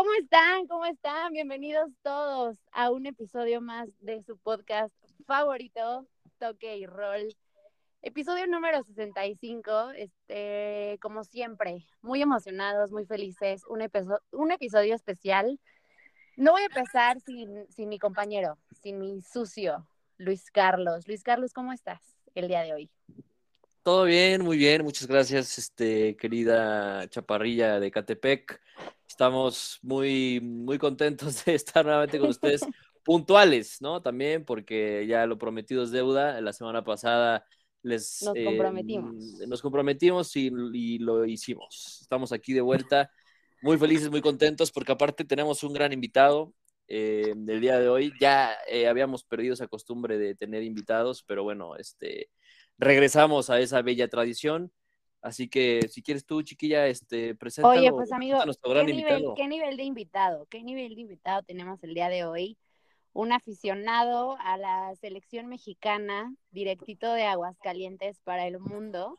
¿Cómo están? ¿Cómo están? Bienvenidos todos a un episodio más de su podcast favorito, Toque y Roll. Episodio número 65, este, como siempre, muy emocionados, muy felices, un, episodio especial. No voy a empezar sin, sin mi compañero, sin mi sucio, Luis Carlos. Luis Carlos, ¿cómo estás el día de hoy? Todo bien, muy bien, muchas gracias, este, querida chaparrilla de Catepec. Estamos muy, muy contentos de estar nuevamente con ustedes, puntuales, ¿no? También porque ya lo prometido es deuda. La semana pasada les nos comprometimos, nos comprometimos y, y, lo hicimos. Estamos aquí de vuelta, muy felices, muy contentos, porque aparte tenemos un gran invitado. Eh, el día de hoy ya eh, habíamos perdido esa costumbre de tener invitados, pero bueno, este regresamos a esa bella tradición. Así que si quieres tú, chiquilla, este, presenta. Oye, pues amigo, ¿qué nivel, ¿qué nivel de invitado? ¿Qué nivel de invitado tenemos el día de hoy? Un aficionado a la selección mexicana, directito de Aguascalientes para el mundo,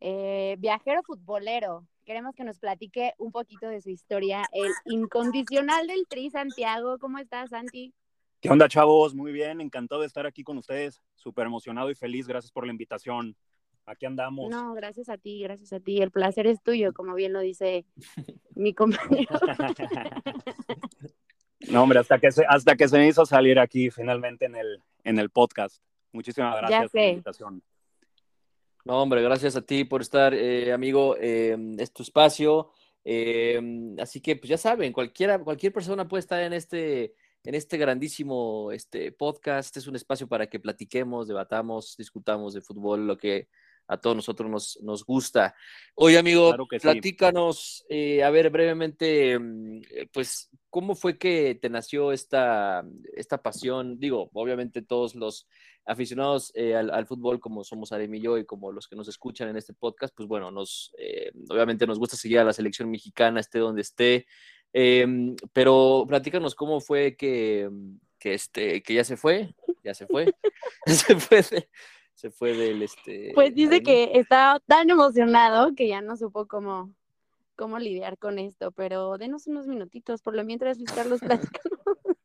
eh, viajero futbolero. Queremos que nos platique un poquito de su historia, el incondicional del Tri Santiago. ¿Cómo estás, Santi? ¿Qué onda, chavos? Muy bien, encantado de estar aquí con ustedes. Súper emocionado y feliz. Gracias por la invitación. Aquí andamos. No, gracias a ti, gracias a ti. El placer es tuyo, como bien lo dice mi compañero. no, hombre, hasta que, se, hasta que se me hizo salir aquí finalmente en el, en el podcast. Muchísimas gracias por la invitación. No, hombre, gracias a ti por estar, eh, amigo. Eh, es tu espacio. Eh, así que, pues ya saben, cualquiera, cualquier persona puede estar en este en este grandísimo este, podcast. es un espacio para que platiquemos, debatamos, discutamos de fútbol, lo que a todos nosotros nos, nos gusta. Oye, amigo, platícanos, eh, a ver, brevemente, eh, pues, ¿cómo fue que te nació esta, esta pasión? Digo, obviamente todos los aficionados eh, al, fútbol, como somos Arem y yo, y como los que nos escuchan en este podcast, pues bueno, nos, obviamente nos gusta seguir a la selección mexicana, esté donde esté. Em, pero platícanos cómo fue que, que, este, que ya se fue, ya se fue, se fue, se fue del este. Pues dice que estaba tan emocionado que ya no supo cómo, cómo lidiar con esto, pero denos unos minutitos, por lo mientras Luis Carlos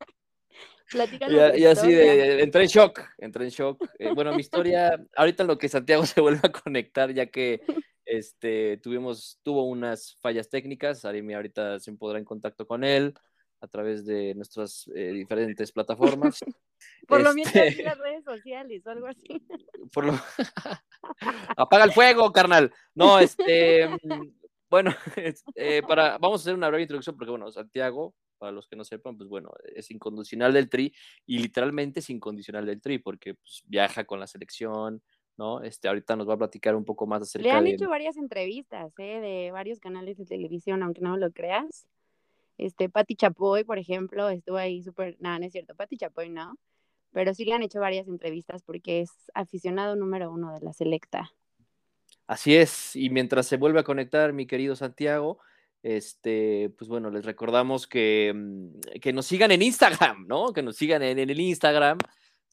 platícanos. y, así de, entré en shock, entré en shock. Eh, bueno, mi historia, ahorita lo que Santiago se vuelve a conectar, ya que este, tuvimos, tuvo unas fallas técnicas, Arimi ahorita se podrá en contacto con él a través de nuestras eh, diferentes plataformas. Por lo menos en las redes sociales o algo así. Por lo... Apaga el fuego, carnal. No, este, mm, bueno, eh, para, vamos a hacer una breve introducción porque, bueno, Santiago, para los que no sepan, pues bueno, es incondicional del Tri y literalmente es incondicional del Tri porque pues, viaja con la selección, ¿no? Este, ahorita nos va a platicar un poco más acerca de... Le han hecho varias entrevistas, ¿eh? De varios canales de televisión, aunque no lo creas. Este, Patti Chapoy, por ejemplo, estuvo ahí súper... No, no es cierto, Patti Chapoy no. Pero sí le han hecho varias entrevistas porque es aficionado número uno de la selecta. Así es, y mientras se vuelve a conectar mi querido Santiago, este, pues bueno, les recordamos que, mm, que nos sigan en Instagram, ¿no? Que nos sigan en, el Instagram,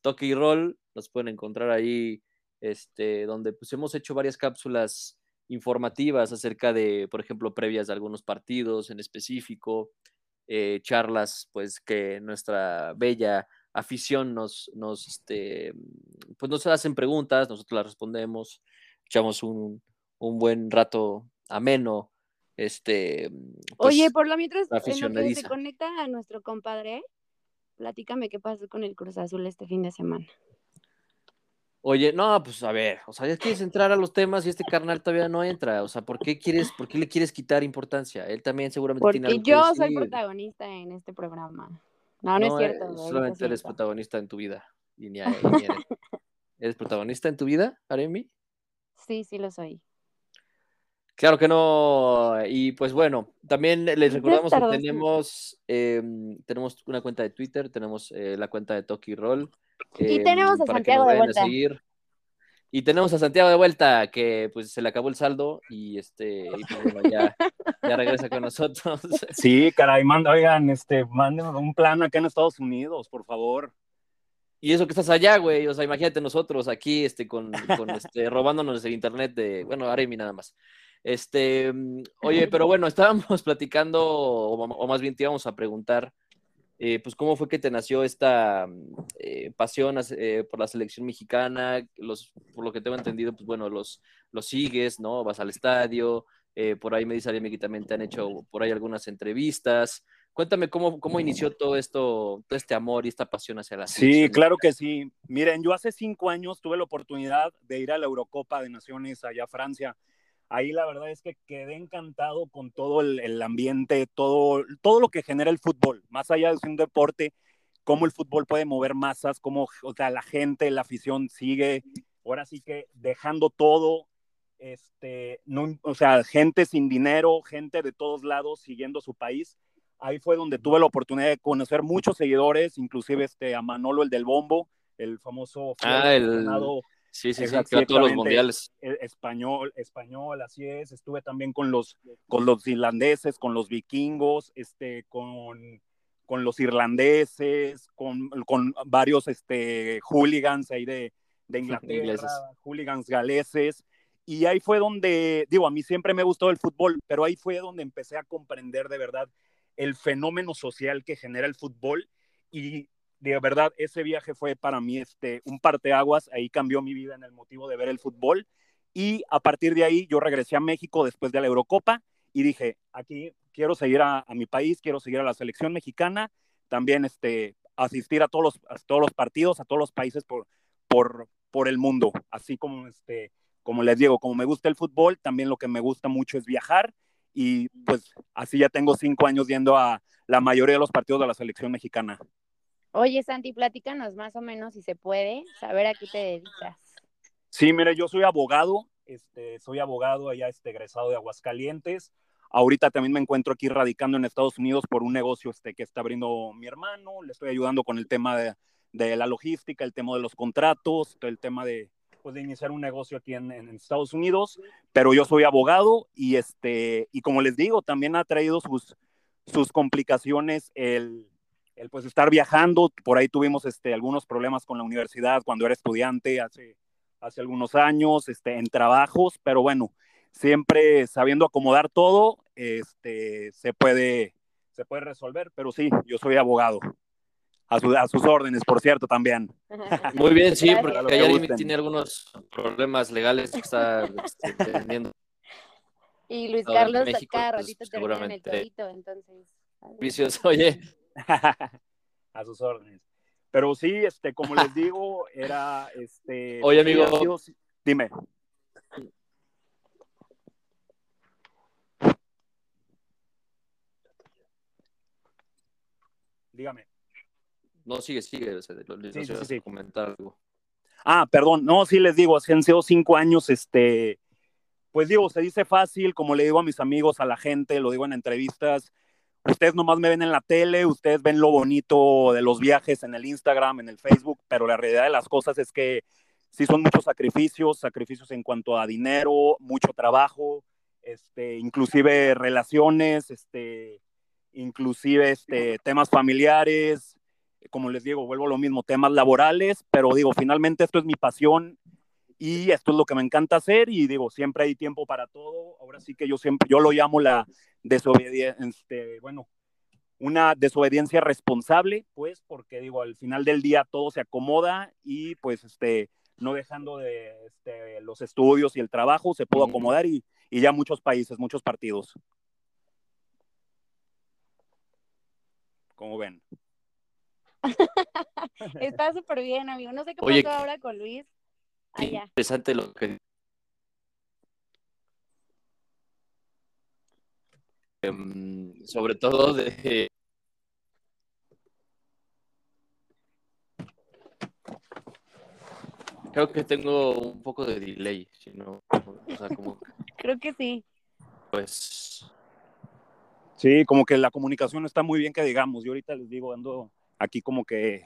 Toque y Roll, nos pueden encontrar ahí este, donde pues hemos hecho varias cápsulas informativas acerca de, por ejemplo, previas de algunos partidos en específico, eh, charlas pues que nuestra bella afición nos, nos, este, pues nos hacen preguntas, nosotros las respondemos, echamos un, un buen rato ameno. Este, pues, Oye, por lo mientras en lo que se conecta a nuestro compadre, platícame qué pasó con el Cruz Azul este fin de semana. Oye, no, pues a ver, o sea, ya quieres entrar a los temas y este carnal todavía no entra. O sea, ¿por qué quieres, por qué le quieres quitar importancia? Él también seguramente Porque tiene algo yo soy protagonista en este programa. No, no, es cierto. solamente eres protagonista en tu vida. Y ni, eres. ¿Eres protagonista en tu vida, Aremi? Sí, sí lo soy. Claro que no. Y pues bueno, también les recordamos que tenemos, em, tenemos una cuenta de Twitter, tenemos eh, la cuenta de Toki Roll. Y em, tenemos a Santiago de vuelta. Y tenemos a Santiago de vuelta, que pues se le acabó el saldo y este pues, ya, regresa con nosotros. Sí, caray, manda, oigan, este, mándenos un plan acá en Estados Unidos, por favor. Y eso que estás allá, güey, o sea, imagínate nosotros aquí, este, con, con este, robándonos el internet de, bueno, Aremi nada más. Este, mm, oye, pero bueno, estábamos platicando, o, más bien te íbamos a preguntar, eh, pues cómo fue que te nació esta mm, eh, pasión eh, por la selección mexicana, los, por lo que tengo entendido, pues bueno, los, los sigues, ¿no? Vas al estadio, por ahí me dice alguien que también te han hecho por ahí algunas entrevistas. Cuéntame cómo, cómo inició todo esto, todo este amor y esta pasión hacia la selección. Sí, claro que sí. Miren, yo hace cinco años tuve la oportunidad de ir a la Eurocopa de Naciones allá a Francia ahí la verdad es que quedé encantado con todo el, ambiente, todo, todo lo que genera el fútbol, más allá de ser un deporte, cómo el fútbol puede mover masas, cómo o sea, la gente, la afición sigue, ahora sí que dejando todo, este, no, o sea, gente sin dinero, gente de todos lados siguiendo su país. Ahí fue donde tuve la oportunidad de conocer muchos seguidores, inclusive este, a Manolo, el del bombo, el famoso ah, el, Sí, sí, sí, todos los mundiales. E, español, español, así es. Estuve también con los, con los irlandeses, con los vikingos, este, con, con los irlandeses, con, con varios este, hooligans ahí de, de Inglaterra, hooligans galeses. Y ahí fue donde, digo, a mí siempre me gustó el fútbol, pero ahí fue donde empecé a comprender de verdad el fenómeno social que genera el fútbol y de verdad, ese viaje fue para mí este, un parteaguas, ahí cambió mi vida en el motivo de ver el fútbol. Y a partir de ahí yo regresé a México después de la Eurocopa y dije, aquí quiero seguir a, mi país, quiero seguir a la selección mexicana, también este, asistir a todos los, todos los partidos, a todos los países por, por, por el mundo, así como, este, como les digo, como me gusta el fútbol, también lo que me gusta mucho es viajar. Y pues así ya tengo cinco años yendo a la mayoría de los partidos de la selección mexicana. Oye, Santi, platícanos más o menos, si se puede, saber a qué te dedicas. Sí, mire, yo soy abogado, este, soy abogado allá este, egresado de Aguascalientes. Ahorita también me encuentro aquí radicando en Estados Unidos por un negocio este, que está abriendo mi hermano. Le estoy ayudando con el tema de, de la logística, el tema de los contratos, el tema de, pues, de iniciar un negocio aquí en, en, Estados Unidos. Pero yo soy abogado y, este, y como les digo, también ha traído sus, sus complicaciones el, el pues estar viajando, por ahí tuvimos este, algunos problemas con la universidad cuando era estudiante hace, hace algunos años, este, en trabajos, pero bueno, siempre sabiendo acomodar todo, este, se puede, se puede resolver, pero sí, yo soy abogado. A, a sus órdenes, por cierto, también. Muy bien, sí, porque alguien tiene algunos problemas legales que está este, teniendo. Y Luis Carlos México, acá pues, ratito en el torito, entonces. Vicios, oye, a sus órdenes. Pero sí, este, como les digo, era este. Oye, amigo. dime. Dígame. No, sigue, sigue. sí, comentar algo. Ah, perdón. No, sí les digo, han sido cinco años, este. Pues digo, se dice fácil, como le digo a mis amigos, a la gente, lo digo en entrevistas, ustedes nomás me ven en la tele, ustedes ven lo bonito de los viajes en el Instagram, en el Facebook, pero la realidad de las cosas es que sí son muchos sacrificios, sacrificios en cuanto a dinero, mucho trabajo, este, inclusive relaciones, este, inclusive este, temas familiares, como les digo, vuelvo a lo mismo, temas laborales, pero digo, finalmente esto es mi pasión y esto es lo que me encanta hacer y digo, siempre hay tiempo para todo. Ahora sí que yo siempre, yo lo llamo la, desobediencia, este, bueno, una desobediencia responsable, pues, porque digo, al final del día todo se acomoda y pues, este, no dejando de este, los estudios y el trabajo, se pudo acomodar y, y ya muchos países, muchos partidos. ¿Cómo ven? Está súper bien, amigo. No sé qué pasó ahora con Luis. Interesante lo que Em, sobre todo de... Creo que tengo un poco de delay, si no, Creo que sí. Pues... Sí, como que la comunicación está muy bien que digamos. Yo ahorita les digo, ando aquí como que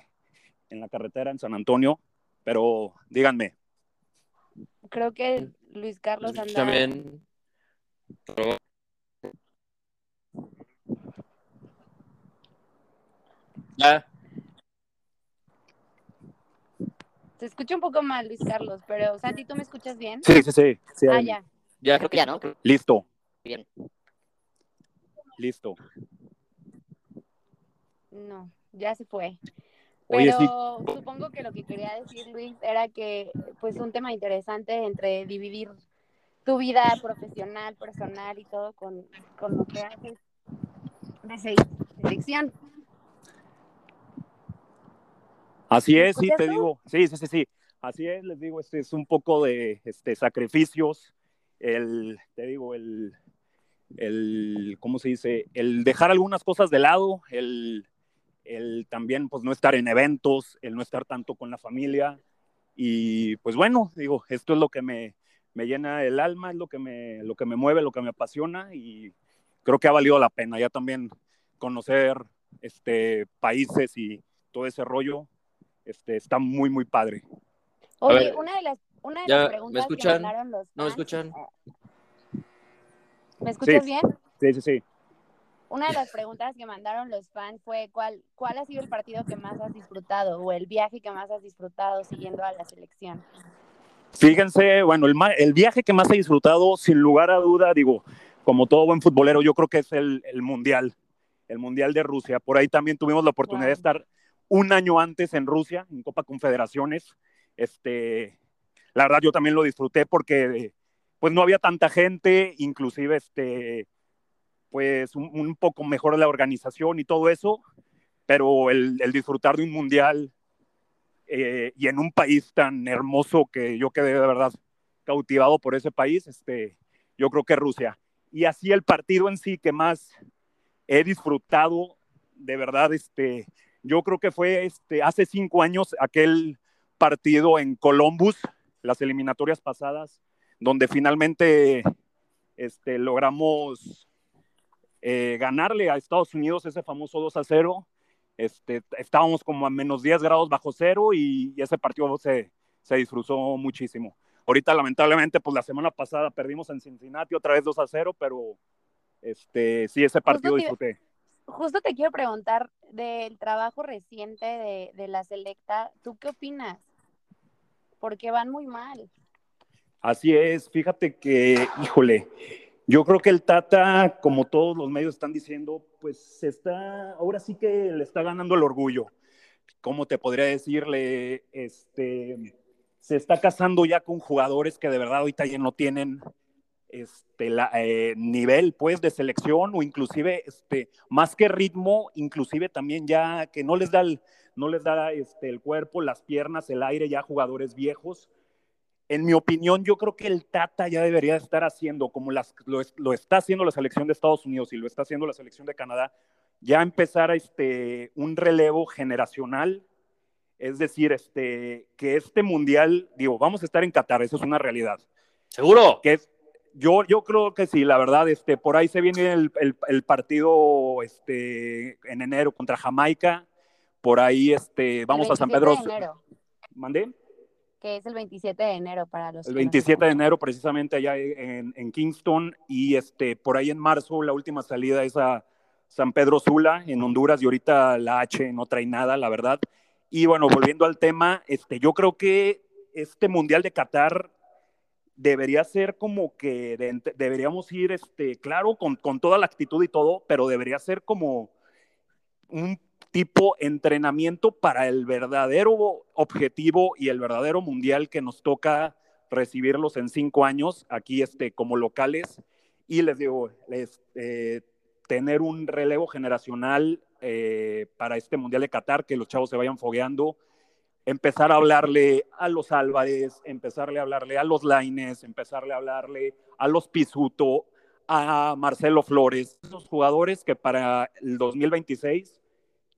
en la carretera en San Antonio, pero díganme. Creo que Luis Carlos anda... También Ya. Se escucha un poco mal, Luis Carlos, pero Santi, ¿tú me escuchas bien? Sí, sí, sí. ah, ya. Ya, creo que ya, ¿no? Listo. Bien. Listo. No, ya se fue. Oye, Pero sí. supongo que lo que quería decir Luis era que pues un tema interesante entre dividir tu vida profesional, personal y todo con, con lo que haces de selección. Así ¿Me es, sí, te tú? digo, sí, sí, sí, sí. Así es, les digo, este es un poco de este, sacrificios, el, te digo, el, el, ¿cómo se dice? El dejar algunas cosas de lado, el, el también, pues, no estar en eventos, el no estar tanto con la familia. Y, pues, bueno, digo, esto es lo que me, me llena el alma, es lo que me, lo que me mueve, lo que me apasiona y creo que ha valido la pena ya también conocer este, países y todo ese rollo. Este, está muy, muy padre. Oye, ver, una de las, una de ya, las ¿me preguntas escuchan? que mandaron los ¿No me escuchan? ¿Me escuchas Sí. bien? Sí, sí, sí. Una de las preguntas que mandaron los fans fue ¿cuál, cuál ha sido el partido que más has disfrutado o el viaje que más has disfrutado siguiendo a la selección. Fíjense, bueno, el, el viaje que más he disfrutado, sin lugar a duda, digo, como todo buen futbolero, yo creo que es el, el Mundial, el Mundial de Rusia. Por ahí también tuvimos la oportunidad Wow. de estar un año antes en Rusia, en Copa Confederaciones. Este, la verdad, yo también lo disfruté porque pues no había tanta gente, inclusive este, pues un, poco mejor la organización y todo eso, pero el, el disfrutar de un Mundial eh, y en un país tan hermoso que yo quedé de verdad cautivado por ese país, este, yo creo que Rusia. Y así el partido en sí que más he disfrutado, de verdad, este, yo creo que fue este, hace cinco años aquel partido en Columbus, las eliminatorias pasadas, donde finalmente este, logramos eh, ganarle a Estados Unidos ese famoso 2 a 0 este, estábamos como a menos 10 grados bajo cero y, y ese partido se, se, disfrutó muchísimo. Ahorita, lamentablemente, pues la semana pasada perdimos en Cincinnati otra vez 2 a 0, pero este, sí, ese partido Justo te- disfruté. Justo te quiero preguntar del trabajo reciente de, de la selecta, ¿tú qué opinas? Porque van muy mal. Así es, fíjate que, híjole, yo creo que el Tata, como todos los medios están diciendo, pues está, ahora sí que le está ganando el orgullo. ¿Cómo te podría decirle? Este, se está casando ya con jugadores que de verdad ahorita ya no tienen este, la, eh, nivel pues de selección o inclusive este, más que ritmo, inclusive también ya que no les da el, no les da este, el cuerpo, las piernas, el aire, ya jugadores viejos en mi opinión, yo creo que el Tata ya debería estar haciendo, como las, lo, lo, está haciendo la selección de Estados Unidos y lo está haciendo la selección de Canadá, ya empezar a este, un relevo generacional. Es decir, este, que este mundial, digo, vamos a estar en Qatar, eso es una realidad. ¿Seguro? Que es, yo, yo creo que sí, la verdad, este, por ahí se viene el, el, el partido este, en enero contra Jamaica. Por ahí este, vamos a San Pedro. ¿Mandé? Que es el 27 de enero para los el 27 de enero precisamente allá en, en, Kingston y este por ahí en marzo la última salida es a San Pedro Sula en Honduras y ahorita la H no trae nada la verdad. Y bueno volviendo al tema este yo creo que este mundial de Qatar debería ser como que de, deberíamos ir este claro con, con toda la actitud y todo pero debería ser como un tipo entrenamiento para el verdadero objetivo y el verdadero mundial que nos toca recibirlos en cinco años aquí este, como locales. Y les digo, les, eh, tener un relevo generacional eh, para este mundial de Qatar, que los chavos se vayan fogueando, empezar a hablarle a los Álvarez, empezarle a hablarle a los Laines, empezarle a hablarle a los Pisuto, a Marcelo Flores, esos jugadores que para el 2026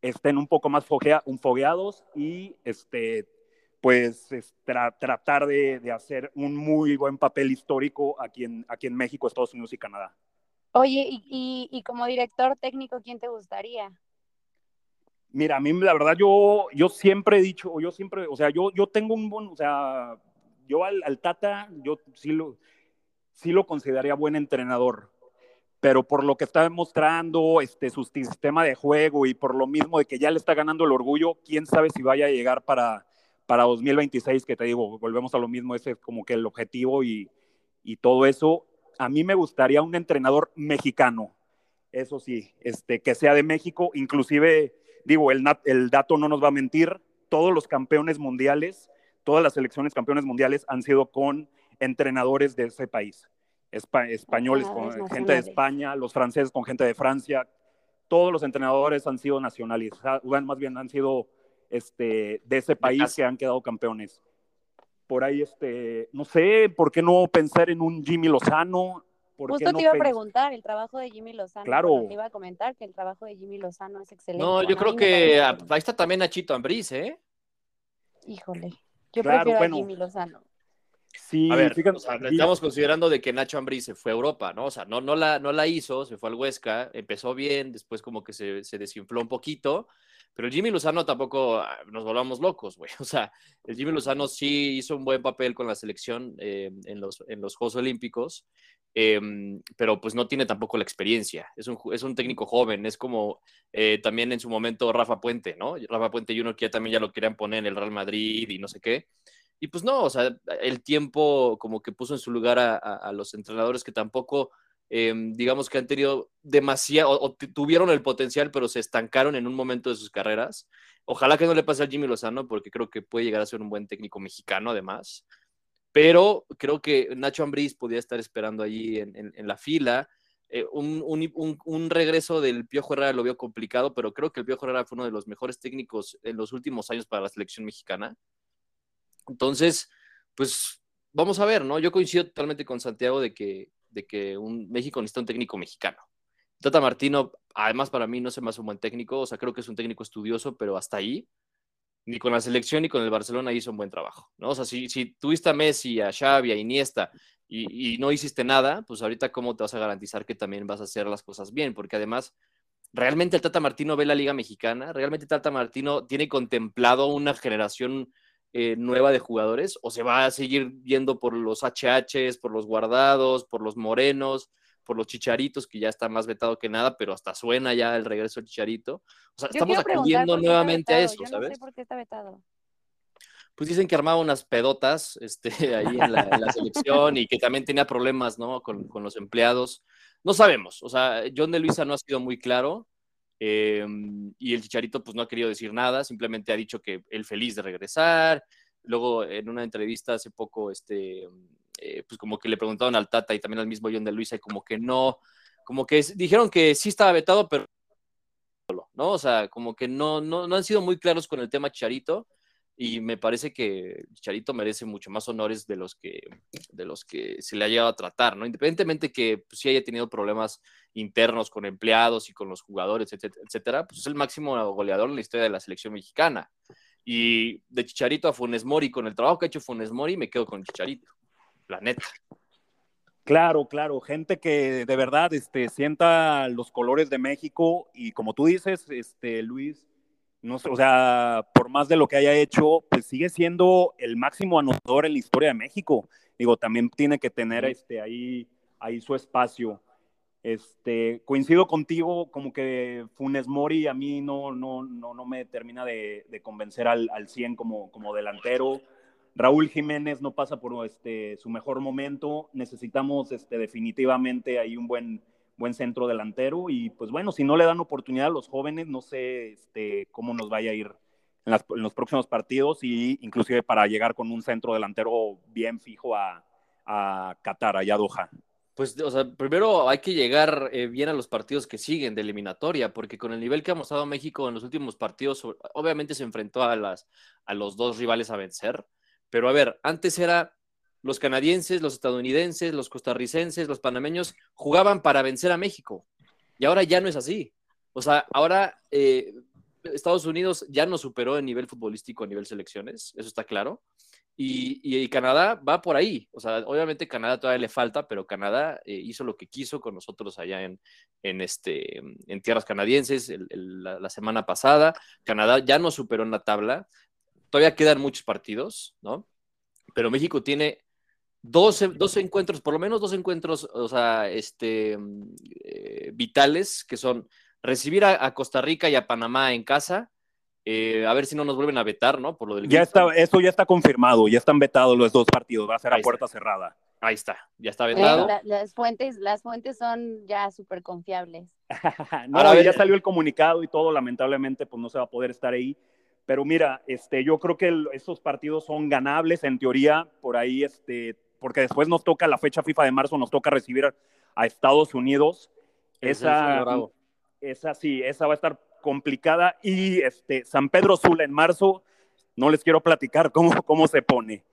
estén un poco más foguea, un fogueados y este, pues tra tratar de, de, hacer un muy buen papel histórico aquí en, aquí en México, Estados Unidos y Canadá. Oye, y, y, y, como director técnico, ¿quién te gustaría? Mira, a mí la verdad yo, yo siempre he dicho, yo siempre, o sea, yo, yo tengo un buen, o sea, yo al, al Tata, yo sí lo, sí lo consideraría buen entrenador, pero por lo que está demostrando este, su sistema de juego y por lo mismo de que ya le está ganando el orgullo, quién sabe si vaya a llegar para, para 2026, que te digo, volvemos a lo mismo, ese es como que el objetivo y, y todo eso. a mí me gustaría un entrenador mexicano, eso sí, este, que sea de México, inclusive, digo, el, el dato no nos va a mentir, todos los campeones mundiales, todas las selecciones campeones mundiales han sido con entrenadores de ese país. Españoles con gente de España, los franceses con gente de Francia, todos los entrenadores han sido nacionalizados, más bien han sido este, de ese país que han quedado campeones. Por ahí, este, no sé, ¿por qué no pensar en un Jimmy Lozano? Justo te iba a preguntar el trabajo de Jimmy Lozano. Claro. Te iba a comentar que el trabajo de Jimmy Lozano es excelente. No, yo creo que ahí está también Nachito Ambriz, ¿eh? Híjole, yo prefiero a Jimmy Lozano. Sí, a ver, estamos considerando de que Nacho Ambriz se fue a Europa, ¿no? O sea, no, no, la, no la hizo, se fue al Huesca, empezó bien, después como que se, se desinfló un poquito, pero el Jimmy Lozano tampoco ah, nos volvamos locos, güey. O sea, el Jimmy Lozano sí hizo un buen papel con la selección eh, en, los, en los Juegos Olímpicos, em, pero pues no tiene tampoco la experiencia. Es un, es un técnico joven, es como eh, también en su momento Rafa Puente, ¿no? Rafa Puente y uno que ya también ya lo querían poner en el Real Madrid y no sé qué. Y pues no, o sea, el tiempo como que puso en su lugar a, los entrenadores que tampoco Em, digamos que han tenido demasiado, o, tuvieron el potencial, pero se estancaron en un momento de sus carreras. Ojalá que no le pase a Jimmy Lozano, porque creo que puede llegar a ser un buen técnico mexicano, además. Pero creo que Nacho Ambriz podía estar esperando allí en, la fila. Eh, un, un, regreso del Piojo Herrera lo vio complicado, pero creo que el Piojo Herrera fue uno de los mejores técnicos en los últimos años para la selección mexicana. Entonces, pues vamos a ver, ¿no? Yo coincido totalmente con Santiago de que de que un México necesita un técnico mexicano. Tata Martino, además para mí no se me hace un buen técnico, o sea, creo que es un técnico estudioso, pero hasta ahí, ni con la selección ni con el Barcelona hizo un buen trabajo, ¿no? O sea, si, si tuviste a Messi, a Xavi, a Iniesta y, no hiciste nada, pues ahorita cómo te vas a garantizar que también vas a hacer las cosas bien, porque además, ¿realmente el Tata Martino ve la Liga Mexicana? ¿Realmente Tata Martino tiene contemplado una generación eh, nueva de jugadores o se va a seguir yendo por los HHs, por los guardados, por los morenos, por los chicharitos, que ya está más vetado que nada, pero hasta suena ya el regreso del chicharito. O sea, estamos acudiendo nuevamente a eso, ¿sabes? No sé por qué está vetado. Pues dicen que armaba unas pedotas este, ahí en la, selección y que también tenía problemas, ¿no? Con, con, los empleados. No sabemos, o sea, John de Luisa no ha sido muy claro. Em, y el Chicharito pues no ha querido decir nada, simplemente ha dicho que él feliz de regresar. Luego en una entrevista hace poco, este, eh, pues como que le preguntaron al Tata y también al mismo John de Luisa y como que no, como que dijeron que sí estaba vetado, pero ¿no? O sea, como que no, no, no han sido muy claros con el tema Chicharito y me parece que Charito merece mucho más honores de los que, de los que se le ha llegado a tratar, ¿no? Independientemente que pues, sí haya tenido problemas internos con empleados y con los jugadores, etcétera, pues es el máximo goleador en la historia de la selección mexicana. Y de Chicharito a Funes Mori, con el trabajo que ha hecho Funes Mori, me quedo con Chicharito, la neta. Claro, claro, gente que de verdad este, sienta los colores de México y como tú dices, este, Luis, no o sea, por más de lo que haya hecho, pues sigue siendo el máximo anotador en la historia de México. Digo, también tiene que tener este, ahí, ahí su espacio. Este, coincido contigo, como que Funes Mori a mí no, no, no, no me termina de, convencer al, al 100 como, como delantero. Raúl Jiménez no pasa por este, su mejor momento. Necesitamos este, definitivamente ahí un buen, buen centro delantero y pues bueno, si no le dan oportunidad a los jóvenes, no sé este, cómo nos vaya a ir en, los próximos partidos y inclusive para llegar con un centro delantero bien fijo a, a Qatar, allá a Doha. Pues, o sea, primero hay que llegar eh, bien a los partidos que siguen de eliminatoria, porque con el nivel que ha mostrado México en los últimos partidos, obviamente se enfrentó a, las, a los dos rivales a vencer, pero a ver, antes era los canadienses, los estadounidenses, los costarricenses, los panameños jugaban para vencer a México. Y ahora ya no es así. O sea, ahora eh, Estados Unidos ya no superó el nivel futbolístico a nivel selecciones, eso está claro. Y, Canadá va por ahí. O sea, obviamente Canadá todavía le falta, pero Canadá eh, hizo lo que quiso con nosotros allá en, en, este, en tierras canadienses la, la, semana pasada. Canadá ya no superó en la tabla. Todavía quedan muchos partidos, ¿no? Pero México tiene dos, dos encuentros, por lo menos dos encuentros, o sea, este, eh, vitales, que son recibir a, Costa Rica y a Panamá en casa, eh, a ver si no nos vuelven a vetar, ¿no? Por lo del ya está, eso ya está confirmado, ya están vetados los dos partidos, va a ser a puerta cerrada. Ahí está, ya está vendado. las, fuentes, las fuentes son ya súper confiables. no, Ahora, ya salió el comunicado y todo, lamentablemente, pues no se va a poder estar ahí. Pero mira, este, yo creo que estos partidos son ganables en teoría, por ahí, este, porque después nos toca la fecha FIFA de marzo, nos toca recibir a Estados Unidos. Esa, esa sí, esa va a estar complicada. Y este, San Pedro Sula en marzo, no les quiero platicar cómo, cómo se pone.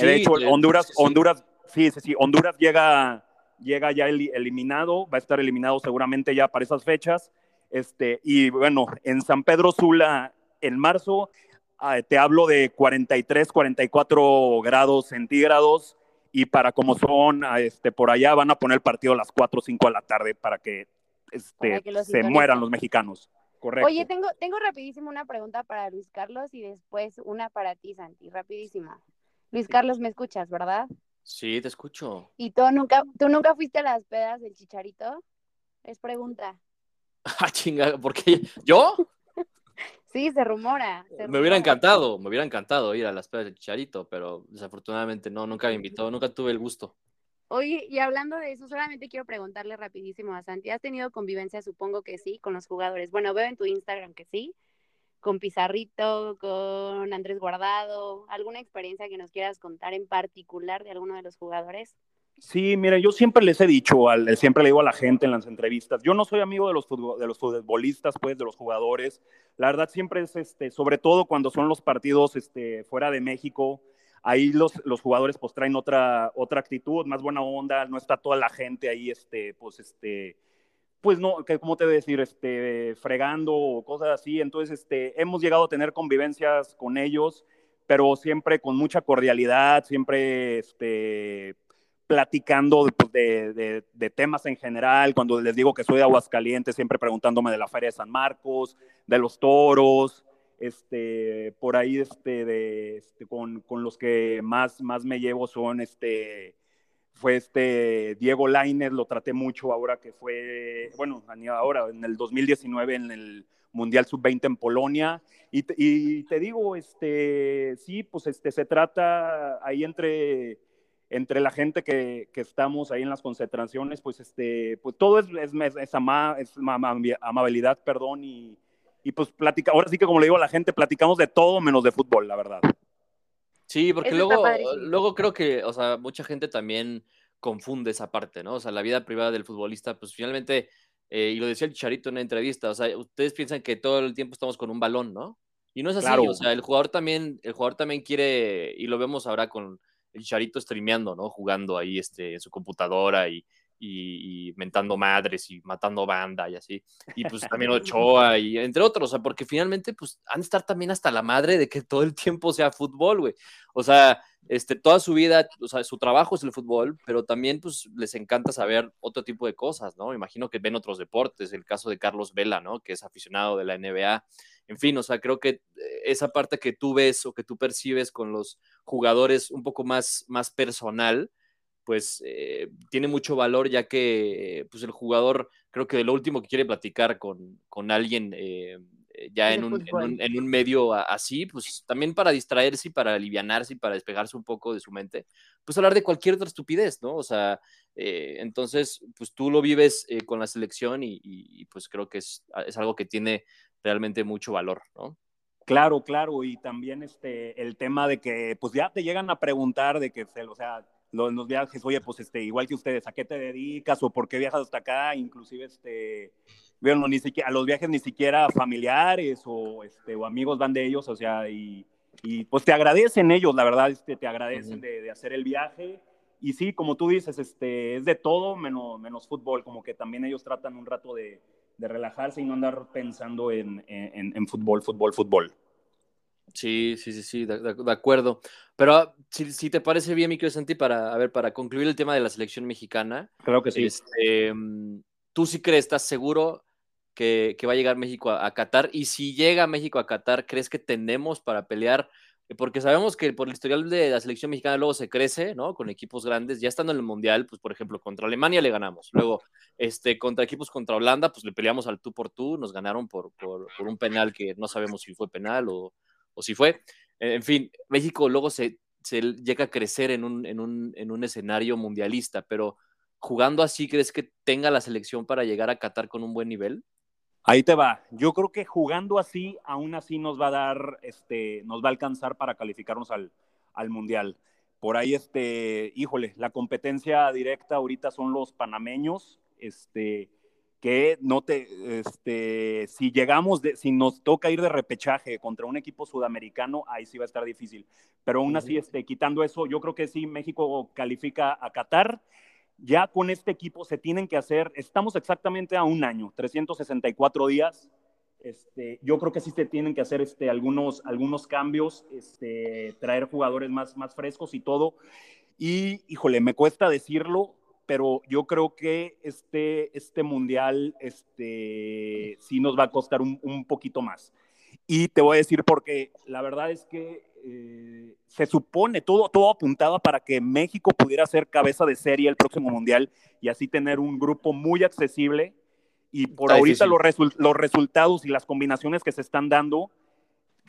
de hecho, Honduras, Honduras, sí, sí, sí, Honduras llega, llega ya eliminado, va a estar eliminado seguramente ya para esas fechas. Este, y bueno, en San Pedro Sula, en marzo, ah, te hablo de 43, 44 grados centígrados y para como son ah, este, por allá van a poner el partido a las 4 o 5 de la tarde para que, este, se mueran los mexicanos. Correcto. Oye, tengo, tengo rapidísimo una pregunta para Luis Carlos y después una para ti, Santi, rapidísima. Luis Carlos, me escuchas, ¿verdad? Sí, te escucho. ¿Y tú nunca, tú nunca fuiste a las pedas del chicharito? Es pregunta. Ah, chinga, ¿por qué? ¿Yo? Sí, se rumora, Me hubiera encantado, me hubiera encantado ir a las pedas del chicharito, pero desafortunadamente no, nunca me invitó, nunca tuve el gusto. Oye, y hablando de eso, solamente quiero preguntarle rapidísimo a Santi, ¿has tenido convivencia, supongo que sí, con los jugadores? Bueno, veo en tu Instagram que sí, con Pizarrito, con Andrés Guardado, ¿alguna experiencia que nos quieras contar en particular de alguno de los jugadores? Sí, mira, yo siempre les he dicho, al, siempre le digo a la gente en las entrevistas, yo no soy amigo de los, futbolistas, pues, de los jugadores. La verdad siempre es, este, sobre todo cuando son los partidos este, fuera de México, ahí los, jugadores pues traen otra, otra actitud, más buena onda, no está toda la gente ahí, este, pues, este, pues no, que, ¿cómo te voy a decir? Este, fregando o cosas así. Entonces, este, hemos llegado a tener convivencias con ellos, pero siempre con mucha cordialidad, siempre, este, platicando pues, de, de, temas en general. Cuando les digo que soy de Aguascalientes, siempre preguntándome de la Feria de San Marcos, de los toros, este, por ahí este, de, este, con, con, los que más, más me llevo son este, fue este Diego Lainez, lo traté mucho ahora que fue, bueno, ahora en el 2019 en el Mundial Sub-20 en Polonia. Y y te, digo, este, sí, pues este, se trata ahí entre, entre la gente que, que estamos ahí en las concentraciones, pues, este, pues todo es, es, es, ama, es amabilidad, perdón, y, y pues platica, ahora sí que como le digo a la gente, platicamos de todo menos de fútbol, la verdad. Sí, porque luego, luego creo que, o sea, mucha gente también confunde esa parte, ¿no? O sea, la vida privada del futbolista, pues finalmente, eh, y lo decía el Charito en una entrevista, o sea, ustedes piensan que todo el tiempo estamos con un balón, ¿no? Y no es así, o sea, el jugador también, el jugador también quiere, y lo vemos ahora con Charito streameando, ¿no? Jugando ahí este, en su computadora y, y, mentando madres y matando banda y así. Y pues también Ochoa y entre otros, o sea, porque finalmente pues han de estar también hasta la madre de que todo el tiempo sea fútbol, güey. O sea, este, toda su vida, o sea, su trabajo es el fútbol, pero también pues les encanta saber otro tipo de cosas, ¿no? Imagino que ven otros deportes, el caso de Carlos Vela, ¿no? Que es aficionado de la NBA. En fin, o sea, creo que eh, esa parte que tú ves o que tú percibes con los jugadores un poco más, más personal, pues eh, tiene mucho valor ya que pues el jugador creo que de lo último que quiere platicar con, con alguien eh, eh, ya en un, en un, medio así, pues también para distraerse y para alivianarse y para despegarse un poco de su mente, pues hablar de cualquier otra estupidez, ¿no? O sea, entonces, pues tú lo vives con la selección y, y, pues creo que es, es algo que tiene realmente mucho valor, ¿no? Claro, claro, y también este, el tema de que pues ya te llegan a preguntar de que, o sea, los, los, viajes, oye, pues este, igual que ustedes, ¿a qué te dedicas o por qué viajas hasta acá? Inclusive, este, bueno, ni siquiera, a los viajes ni siquiera familiares o, este, o amigos van de ellos, o sea, y, y pues te agradecen ellos, la verdad, este, te agradecen de, de, hacer el viaje. Y sí, como tú dices, este, es de todo menos, menos fútbol, como que también ellos tratan un rato de, de relajarse y no andar pensando en, en, en fútbol, fútbol, fútbol. Sí, sí, sí, sí, de, de acuerdo. Pero ah, si, si, te parece bien, mi Santi, para, a ver, para concluir el tema de la selección mexicana. Creo que sí. Este, ¿Tú sí crees, estás seguro que, que va a llegar México a, a, Qatar? Y si llega México a Qatar, ¿crees que tenemos para pelear? Porque sabemos que por el historial de la selección mexicana luego se crece, ¿no? Con equipos grandes. Ya estando en el Mundial, pues por ejemplo, contra Alemania le ganamos. Luego, este, contra equipos contra Holanda, pues le peleamos al tú por tú. Nos ganaron por, por, por un penal que no sabemos si fue penal o, o si fue. En fin, México luego se se llega a crecer en un, en un, en un escenario mundialista, pero jugando así, ¿crees que tenga la selección para llegar a Qatar con un buen nivel? Ahí te va. Yo creo que jugando así, aún así nos va a dar, este, nos va a alcanzar para calificarnos al, al mundial. Por ahí, este, híjole, la competencia directa ahorita son los panameños, este, que no te, este, si llegamos, de, si nos toca ir de repechaje contra un equipo sudamericano, ahí sí va a estar difícil. Pero aún así, este, quitando eso, yo creo que sí, México califica a Qatar. Ya con este equipo se tienen que hacer, estamos exactamente a un año, 364 días. Este, yo creo que sí se tienen que hacer este, algunos, algunos cambios, este, traer jugadores más, más frescos y todo. Y, híjole, me cuesta decirlo, pero yo creo que este, este mundial este, sí nos va a costar un, un poquito más. Y te voy a decir porque la verdad es que eh, se supone, todo, todo apuntaba para que México pudiera ser cabeza de serie el próximo mundial y así tener un grupo muy accesible. Y por Está ahorita los, los resultados y las combinaciones que se están dando,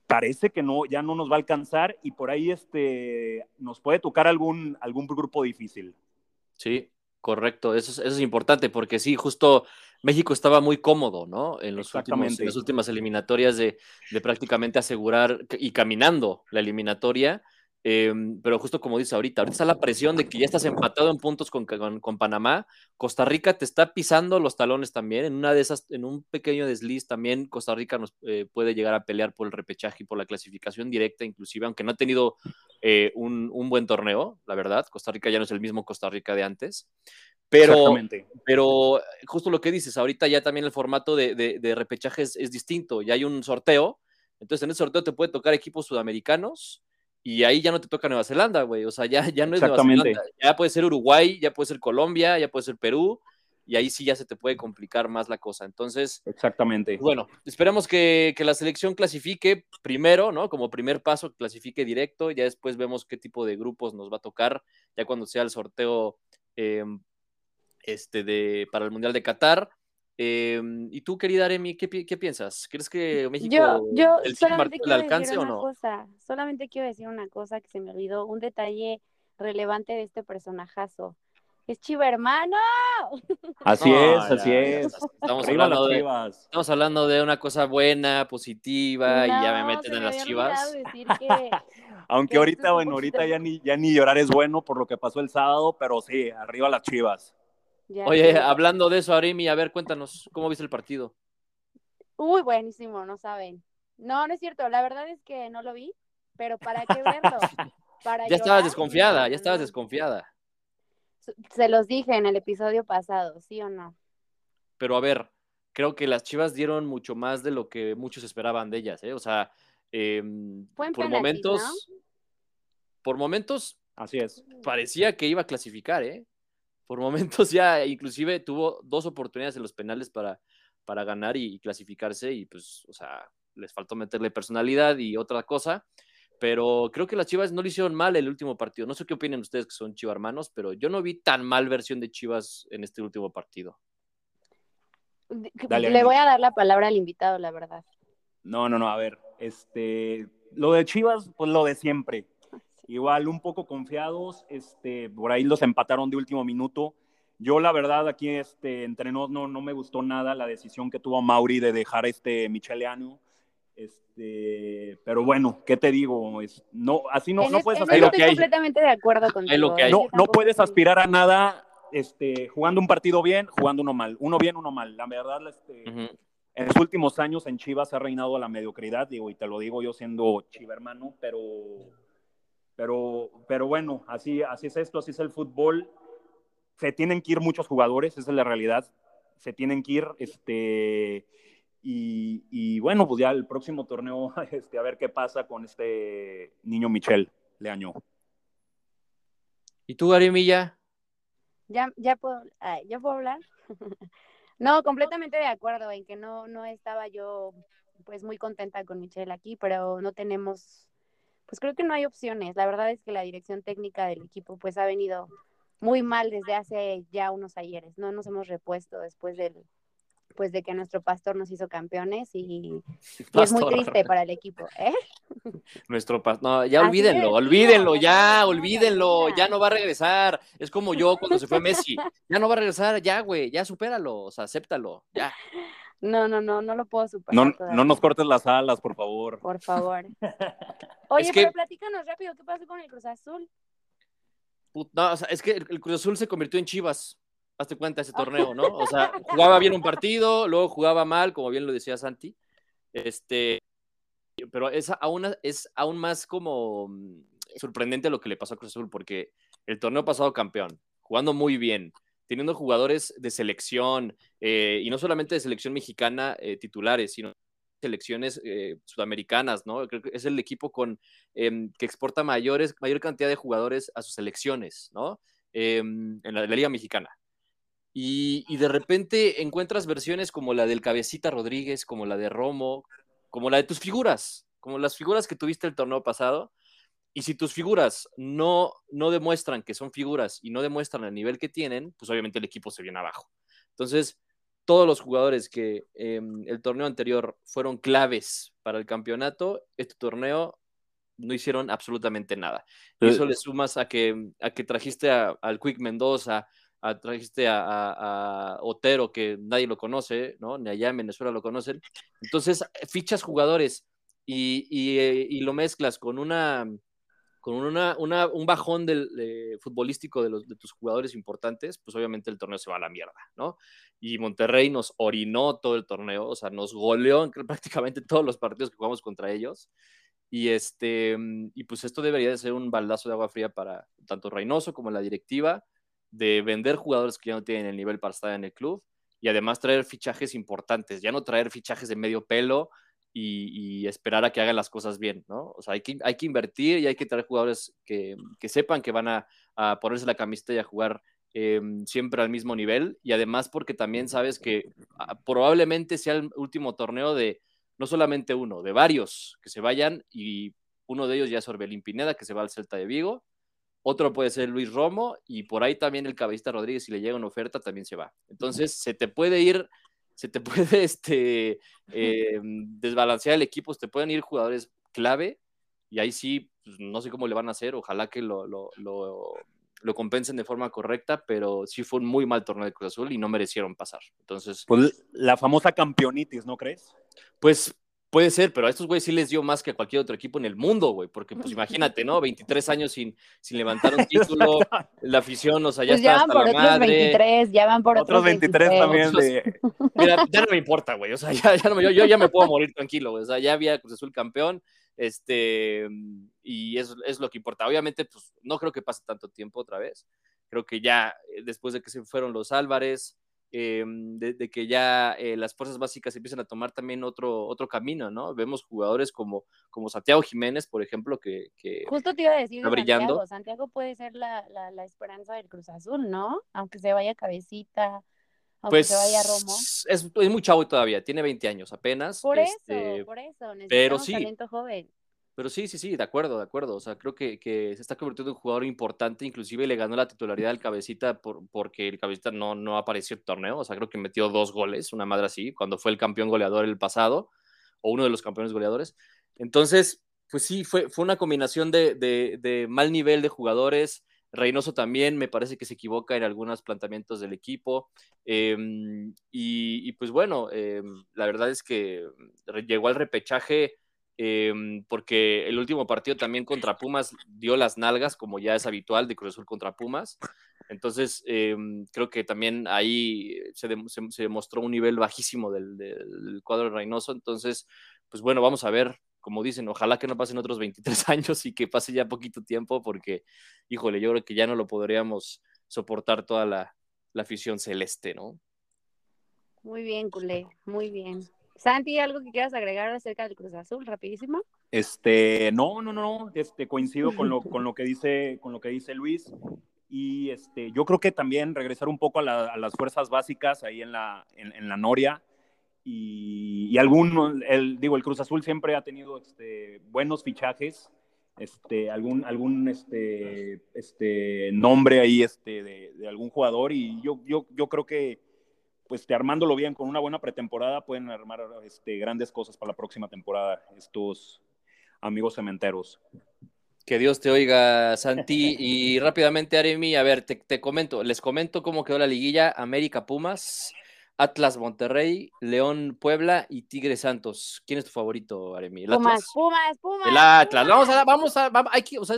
parece que no, ya no nos va a alcanzar y por ahí este, nos puede tocar algún, algún grupo difícil. Sí, correcto. Eso es, eso es importante porque sí, justo México estaba muy cómodo, ¿no? En, los últimos, en las últimas eliminatorias de, de prácticamente asegurar y caminando la eliminatoria. Eh, pero justo como dice ahorita, ahorita está la presión de que ya estás empatado en puntos con, con, con, Panamá. Costa Rica te está pisando los talones también. En una de esas, en un pequeño desliz también, Costa Rica nos eh, puede llegar a pelear por el repechaje y por la clasificación directa, inclusive, aunque no ha tenido eh, un, un, buen torneo, la verdad. Costa Rica ya no es el mismo Costa Rica de antes. Pero, pero justo lo que dices, ahorita ya también el formato de, de, de repechaje es, es distinto. Ya hay un sorteo. Entonces, en ese sorteo te puede tocar equipos sudamericanos y ahí ya no te toca Nueva Zelanda, güey. O sea, ya, ya no es Nueva Zelanda. Ya puede ser Uruguay, ya puede ser Colombia, ya puede ser Perú, y ahí sí ya se te puede complicar más la cosa. Entonces, exactamente. Bueno, esperemos que, que la selección clasifique primero, ¿no? Como primer paso, clasifique directo. Ya después vemos qué tipo de grupos nos va a tocar, ya cuando sea el sorteo eh, este de, para el Mundial de Qatar. Eh, y tú, querida Aremi, ¿qué, ¿qué, piensas? ¿Crees que México yo, yo el solamente alcance decir o una no? Cosa, solamente quiero decir una cosa que se me olvidó, un detalle relevante de este personajazo. Es Chiva hermano. Así No, es, así ya, es. Estamos hablando, las de, chivas. estamos hablando de una cosa buena, positiva, y ya me meten en me las chivas. que- Aunque que ahorita, bueno, ahorita ya ni, ya ni llorar es bueno por lo que pasó el sábado, pero sí, arriba las chivas. Ya Oye, hablando de eso, Aremi, a ver, cuéntanos, ¿cómo viste el partido? Uy, buenísimo, no saben. No, no es cierto, la verdad es que no lo vi, pero ¿para qué verlo? Para Ya estabas desconfiada, ya estabas desconfiada. Se los dije en el episodio pasado, ¿sí o no? Pero a ver, creo que las Chivas dieron mucho más de lo que muchos esperaban de ellas, ¿eh? O sea, eh, en por momentos, por momentos Así es. parecía que iba a clasificar, ¿eh? Por momentos ya, inclusive tuvo dos oportunidades en los penales para, para ganar y, y clasificarse y pues, o sea, les faltó meterle personalidad y otra cosa, pero creo que las Chivas no lo hicieron mal el último partido. No sé qué opinan ustedes que son chivarmanos, pero yo no vi tan mal versión de Chivas en este último partido. Dale, Le voy a dar la palabra al invitado, la verdad. No, no, no, a ver, este, lo de Chivas, pues lo de siempre. Igual un poco confiados, este, por ahí los empataron de último minuto. Yo la verdad aquí este, entre nos no, no me gustó nada la decisión que tuvo Mauri de dejar este Micheleano. Este, pero bueno, ¿qué te digo? Es, no, así no, En no es- puedes que estoy completamente de acuerdo contigo. lo que hay. ¿eh? no, no puedes aspirar a nada este, jugando un partido bien, jugando uno mal. Uno bien, uno mal. La verdad, este, Ujú. en los últimos años en Chivas ha reinado la mediocridad, digo, y te lo digo yo siendo chiva hermano, pero, pero, pero bueno, así, así es esto, así es el fútbol. Se tienen que ir muchos jugadores, esa es la realidad. Se tienen que ir, este, y, y bueno, pues ya el próximo torneo, este, a ver qué pasa con este niño Michel Leaño. ¿Y tú, Arimilla? Ya, ya puedo, ay, ¿ya puedo hablar? no, completamente de acuerdo en que no, no estaba yo pues muy contenta con Michelle aquí, pero no tenemos, pues creo que no hay opciones. La verdad es que la dirección técnica del equipo pues ha venido muy mal desde hace ya unos ayeres. No nos hemos repuesto después del pues de que nuestro pastor nos hizo campeones y, es muy triste para el equipo, ¿eh? Nuestro pastor, no, ya olvídenlo, olvídenlo, ya, olvídenlo, ya no va a regresar. Es como yo cuando se fue Messi, ya no va a regresar, ya, güey, ya supéralo, o sea, acéptalo, ya. No, no, no, no lo puedo superar. No, no nos cortes las alas, por favor. Por favor. Oye, pero platícanos rápido, ¿qué pasó con el Cruz Azul? No, o sea, es que el Cruz Azul se convirtió en Chivas hazte cuenta ese torneo, ¿no? O sea, jugaba bien un partido, luego jugaba mal, como bien lo decía Santi. Este, pero es aún, es aún más como mm, sorprendente lo que le pasó a Cruz Azul, porque el torneo pasado campeón, jugando muy bien, teniendo jugadores de selección, eh, y no solamente de selección mexicana eh, titulares, sino selecciones eh, sudamericanas, ¿no? Creo que es el equipo con, em, que exporta mayores, mayor cantidad de jugadores a sus selecciones, ¿no? Em, en la Liga Mexicana. Y, de repente encuentras versiones como la del Cabecita Rodríguez, como la de Romo, como la de tus figuras, como las figuras que tuviste el torneo pasado. Y si tus figuras no, no demuestran que son figuras y no demuestran el nivel que tienen, pues obviamente el equipo se viene abajo. Entonces, todos los jugadores que en el torneo anterior fueron claves para el campeonato, este torneo no hicieron absolutamente nada. Y eso le sumas a que, a que trajiste al Quick Mendoza, trajiste a, Otero, que nadie lo conoce, ¿no? Ni allá en Venezuela lo conocen. Entonces, fichas jugadores y, eh, lo mezclas con una con un bajón del, futbolístico de, los, de tus jugadores importantes, pues obviamente el torneo se va a la mierda, ¿no? Y Monterrey nos orinó todo el torneo, o sea, nos goleó en prácticamente todos los partidos que jugamos contra ellos. Y, este, y pues esto debería de ser un baldazo de agua fría para tanto Reynoso como la directiva, de vender jugadores que ya no tienen el nivel para estar en el club y además traer fichajes importantes, ya no traer fichajes de medio pelo y, esperar a que hagan las cosas bien, ¿no? O sea, hay que, hay que invertir y hay que traer jugadores que, sepan que van a, ponerse la camiseta y a jugar em, siempre al mismo nivel y además porque también sabes que ah, probablemente sea el último torneo de no solamente uno, de varios que se vayan y uno de ellos ya es Orbelín Pineda que se va al Celta de Vigo otro puede ser Luis Romo y por ahí también el caballista Rodríguez, si le llega una oferta, también se va. Entonces, se te puede ir, se te puede este, eh, desbalancear el equipo, se te pueden ir jugadores clave y ahí sí, pues, no sé cómo le van a hacer, ojalá que lo, lo, lo, compensen de forma correcta, pero sí fue un muy mal torneo de Cruz Azul y no merecieron pasar. Entonces, pues la famosa campeonitis, ¿no crees? Pues Puede ser, pero a estos güeyes sí les dio más que a cualquier otro equipo en el mundo, güey, porque pues imagínate, ¿no? 23 años sin, sin levantar un título, la afición, o sea, ya pues está ya van por otros 23, ya van por otros, 23, también. De... Mira, ya no me importa, güey, o sea, ya, ya no yo, yo, ya me puedo morir tranquilo, güey, o sea, ya había Cruz Azul campeón, este, y eso es lo que importa. Obviamente, pues no creo que pase tanto tiempo otra vez, creo que ya eh, después de que se fueron los Álvarez, eh, de, que ya eh, las fuerzas básicas empiezan a tomar también otro, otro camino, ¿no? Vemos jugadores como, como Santiago Jiménez, por ejemplo, que, Justo te iba a decir, brillando. Santiago, puede ser la, la, esperanza del Cruz Azul, ¿no? Aunque se vaya cabecita, aunque pues, se vaya Romo. Es, es, muy chavo todavía, tiene 20 años apenas. Por eso, este, por eso, pero sí, talento joven. Pero sí, sí, sí, de acuerdo, de acuerdo. O sea, creo que, que se está convirtiendo en un jugador importante, inclusive le ganó la titularidad al Cabecita por, porque el Cabecita no, no apareció en torneo. O sea, creo que metió dos goles, una madre así, cuando fue el campeón goleador el pasado, o uno de los campeones goleadores. Entonces, pues sí, fue, fue una combinación de, de, mal nivel de jugadores. Reynoso también me parece que se equivoca en algunos planteamientos del equipo. Em, y, y, pues bueno, em, la verdad es que llegó al repechaje Em, porque el último partido también contra Pumas dio las nalgas, como ya es habitual de Cruz Azul contra Pumas. Entonces, em, creo que también ahí se, demostró un nivel bajísimo del, cuadro de Reynoso. Entonces, pues bueno, vamos a ver, como dicen, ojalá que no pasen otros 23 años y que pase ya poquito tiempo, porque, híjole, yo creo que ya no lo podríamos soportar toda la, la afición celeste, ¿no? Muy bien, culé, muy bien. Santi, ¿algo que quieras agregar acerca del Cruz Azul, rapidísimo? Este, no, no, no, este, coincido con lo, con lo que dice, con lo que dice Luis. Y este, yo creo que también regresar un poco a, las fuerzas básicas ahí en la, en, la Noria. Y, algún, el, digo, el Cruz Azul siempre ha tenido este, buenos fichajes, este, algún, algún este, este, nombre ahí este, de, de algún jugador. Y yo, yo, yo creo que pues este, armándolo bien con una buena pretemporada, pueden armar este, grandes cosas para la próxima temporada estos amigos cementeros. Que Dios te oiga, Santi. Y rápidamente, Aremi, a ver, te, te, comento, les comento cómo quedó la liguilla América Pumas, Atlas Monterrey, León Puebla y Tigre Santos. ¿Quién es tu favorito, Aremi? ¿El Pumas, Atlas? Pumas, Pumas. El Atlas. Vamos a, vamos a, vamos, hay que, o sea,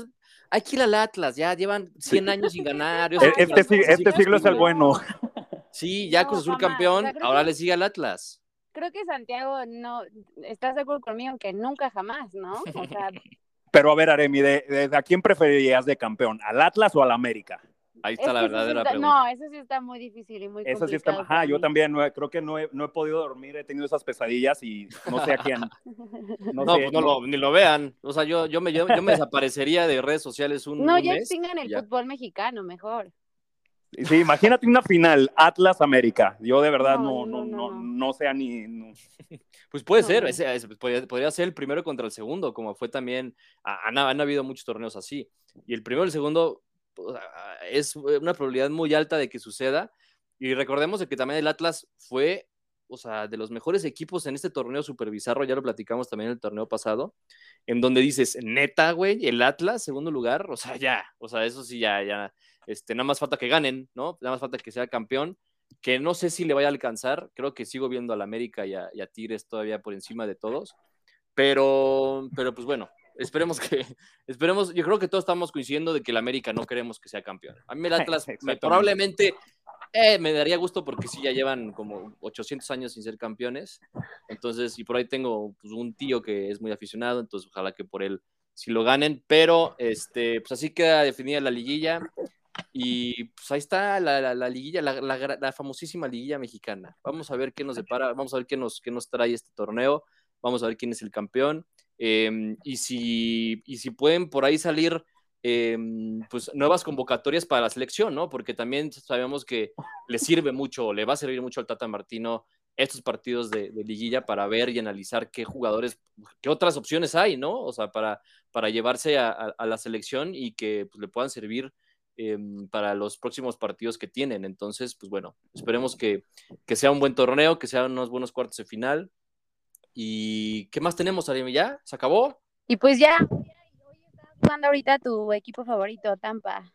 hay que ir al Atlas, ya llevan 100 años sin ganar. este, este, este siglo es el bueno. Sí, ya Cruz Azul campeón, ahora le sigue al Atlas. Creo que Santiago no, estás de acuerdo conmigo que nunca jamás, ¿no? O sea, Pero a ver, Aremi, ¿de, de, a quién preferirías de campeón? ¿Al Atlas o al América? Ahí está la verdadera sí está, pregunta. No, eso sí está muy difícil y muy Eso sí está, ajá, yo también no creo que no he, no he, podido dormir, he tenido esas pesadillas y no sé a quién. No, no, sé, pues no, no. Lo, ni lo vean. O sea, yo, yo, me, yo, yo me desaparecería de redes sociales un No, un ya mes extingan el ya. fútbol mexicano, mejor. Sí, imagínate una final, Atlas América. Yo de verdad No, no, no, no, no, no. no, sé ni. no. Pues puede No, ser, ese- podría, podría ser el primero contra el segundo, como fue también, ha- han, han habido muchos torneos así. Y el primero y el segundo pues, es una probabilidad muy alta de que suceda. Y recordemos de que también el Atlas fue, o sea, de los mejores equipos en este torneo super bizarro, ya lo platicamos también en el torneo pasado, en donde dices, neta, güey, el Atlas, segundo lugar, o sea, ya, o sea, eso sí, ya, ya, este, nada más falta que ganen, ¿no? Nada más falta que sea campeón que no sé si le vaya a alcanzar. Creo que sigo viendo al América y a, y a Tigres todavía por encima de todos. Pero, pero pues bueno, esperemos que, esperemos, yo creo que todos estamos coincidiendo de que el América no queremos que sea campeón. A mí el Atlas me- probablemente eh, me daría gusto porque sí ya llevan como 800 años sin ser campeones. Entonces, y por ahí tengo pues, un tío que es muy aficionado, entonces ojalá que por él sí lo ganen. Pero, este, pues así queda definida la liguilla. Y pues ahí está la, la- la liguilla, la, la- famosísima liguilla mexicana. Vamos a ver qué nos depara, vamos a ver qué nos, qué nos trae este torneo, vamos a ver quién es el campeón. eh, y, si, y si pueden por ahí salir eh, pues nuevas convocatorias para la selección, ¿no? Porque también sabemos que le sirve mucho, le va a servir mucho al Tata Martino estos partidos de, liguilla para ver y analizar qué jugadores, qué otras opciones hay, ¿no? O sea, para, para llevarse a, a- la selección y que pues, le puedan servir eh, para los próximos partidos que tienen. Entonces, pues bueno, esperemos que, que sea un buen torneo, que sean unos buenos cuartos de final. ¿Y qué más tenemos, Aremi? ¿Ya? ¿Se acabó? Y pues ya, jugando ahorita tu equipo favorito, Tampa.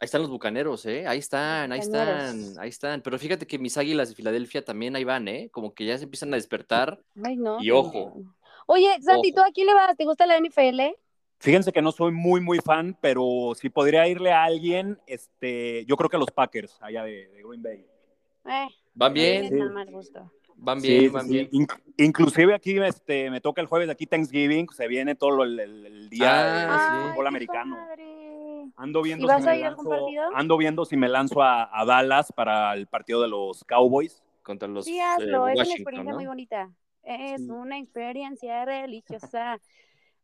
Ahí están los bucaneros, ¿eh? Ahí están, ahí están, ahí están. Pero fíjate que mis águilas de Filadelfia también ahí van, ¿eh? Como que ya se empiezan a despertar. Ay, no. Y ojo. Oye, Santi, Ojo. ¿tú a quién le vas? ¿Te gusta la NFL? Fíjense que no soy muy, muy fan, pero si podría irle a alguien, este, yo creo que a los Packers, allá de, de Green Bay. Eh, Van bien, mal gusto. Van bien, sí, van sí. bien. Inc- inclusive aquí este, me toca el jueves aquí Thanksgiving, se viene todo el, el- el día Ah, de sí. fútbol americano. Ando viendo, ¿Y vas si me a ir a algún lanzo- partido? ando viendo si me lanzo a, a Dallas para el partido de los Cowboys. Contra los Sí, eh, hazlo, es una experiencia ¿no? muy bonita. Es Sí. una experiencia religiosa.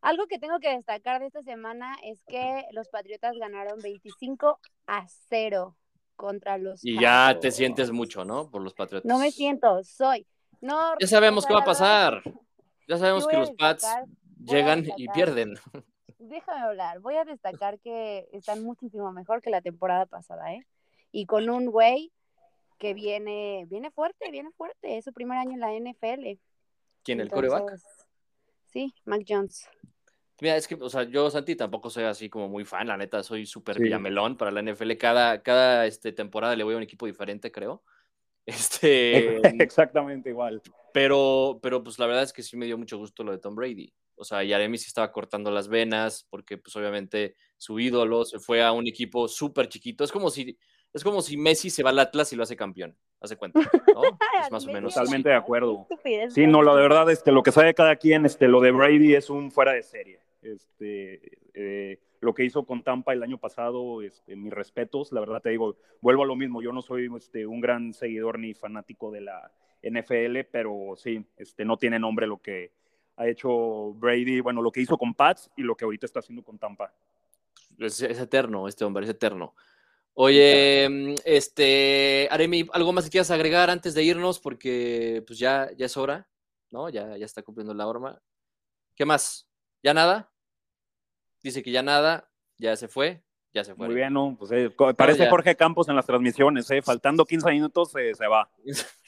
Algo que tengo que destacar de esta semana es que los Patriotas ganaron 25 a 0 contra los Y ya te sientes mucho, ¿no? Por los Patriotas. No me siento, soy. No, Ya sabemos qué va a pasar. Ya sabemos que los Pats llegan y pierden. Déjame hablar. Voy a destacar que están muchísimo mejor que la temporada pasada, ¿eh? Y con un güey que viene, viene fuerte, viene fuerte. Es su primer año en la NFL. ¿Quién? ¿El coreback? Entonces, Sí, Mac Jones. Mira, es que, o sea, yo, Santi, tampoco soy así como muy fan, la neta, soy súper Sí. villamelón para la NFL. Cada, cada este, temporada le voy a un equipo diferente, creo. Este, Exactamente igual. pero, pero pues la verdad es que sí me dio mucho gusto lo de Tom Brady. O sea, y Aremi sí estaba cortando las venas porque pues obviamente su ídolo se fue a un equipo súper chiquito. Es como si, es como si Messi se va al Atlas y lo hace campeón. Hace cuenta, ¿no? Es más o menos. Totalmente de acuerdo. Sí, no, lo de verdad, este, lo que sabe cada quien, este, lo de Brady es un fuera de serie. Este, eh, lo que hizo con Tampa el año pasado, este, mis respetos, la verdad te digo, vuelvo a lo mismo, yo no soy este, un gran seguidor ni fanático de la NFL, pero sí, este, no tiene nombre lo que ha hecho Brady, bueno, lo que hizo con Pats y lo que ahorita está haciendo con Tampa. Es, eterno, este hombre, es eterno. Oye, mm, este, Aremi, ¿algo más que quieras agregar antes de irnos? Porque pues ya, ya es hora, ¿no? Ya, ya está cumpliendo la hora. ¿Qué más? ¿Ya nada? Dice que ya nada, ya se fue. ya se fue. Muy bien, ¿no? Pues, eh, parece Jorge Campos en las transmisiones, ¿eh? Faltando 15 minutos se va.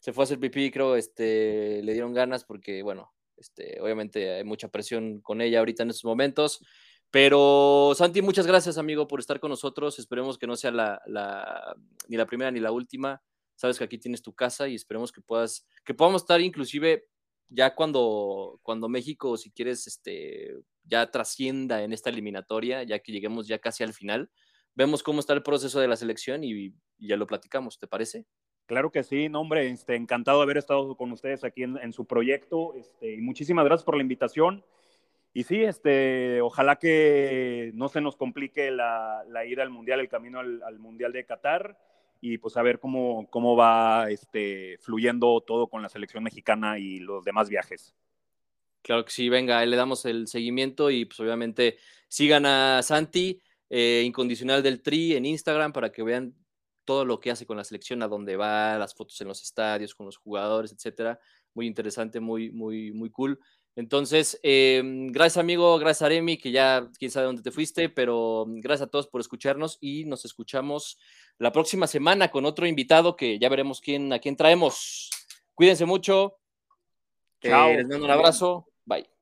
se fue a hacer pipí, creo, este, le dieron ganas porque, bueno, este, obviamente hay mucha presión con ella ahorita en estos momentos. Pero Santi, muchas gracias, amigo, por estar con nosotros. Esperemos que no sea la, la, ni la primera ni la última. Sabes que aquí tienes tu casa y esperemos que puedas, que podamos estar inclusive ya cuando, cuando México, si quieres, este, ya trascienda en esta eliminatoria, ya que lleguemos ya casi al final, vemos cómo está el proceso de la selección y, ya lo platicamos, ¿te parece? Claro que sí, no, hombre, este, encantado de haber estado con ustedes aquí en, su proyecto este, y muchísimas gracias por la invitación. Y sí, este, ojalá que no se nos complique la, la ida al Mundial, el camino al, al, Mundial de Qatar y pues a ver cómo, cómo va este, fluyendo todo con la selección mexicana y los demás viajes. Claro que sí, venga, le damos el seguimiento y pues obviamente sigan a Santi, eh, incondicional del Tri en Instagram para que vean todo lo que hace con la selección, a dónde va, las fotos en los estadios, con los jugadores, etcétera. Muy interesante, muy, muy, muy cool. Entonces, em, gracias amigo, gracias Aremi, que ya quién sabe dónde te fuiste, pero gracias a todos por escucharnos y nos escuchamos la próxima semana con otro invitado que ya veremos quién, a quién traemos. Cuídense mucho. Chao. Eh, les mando un abrazo. Bye.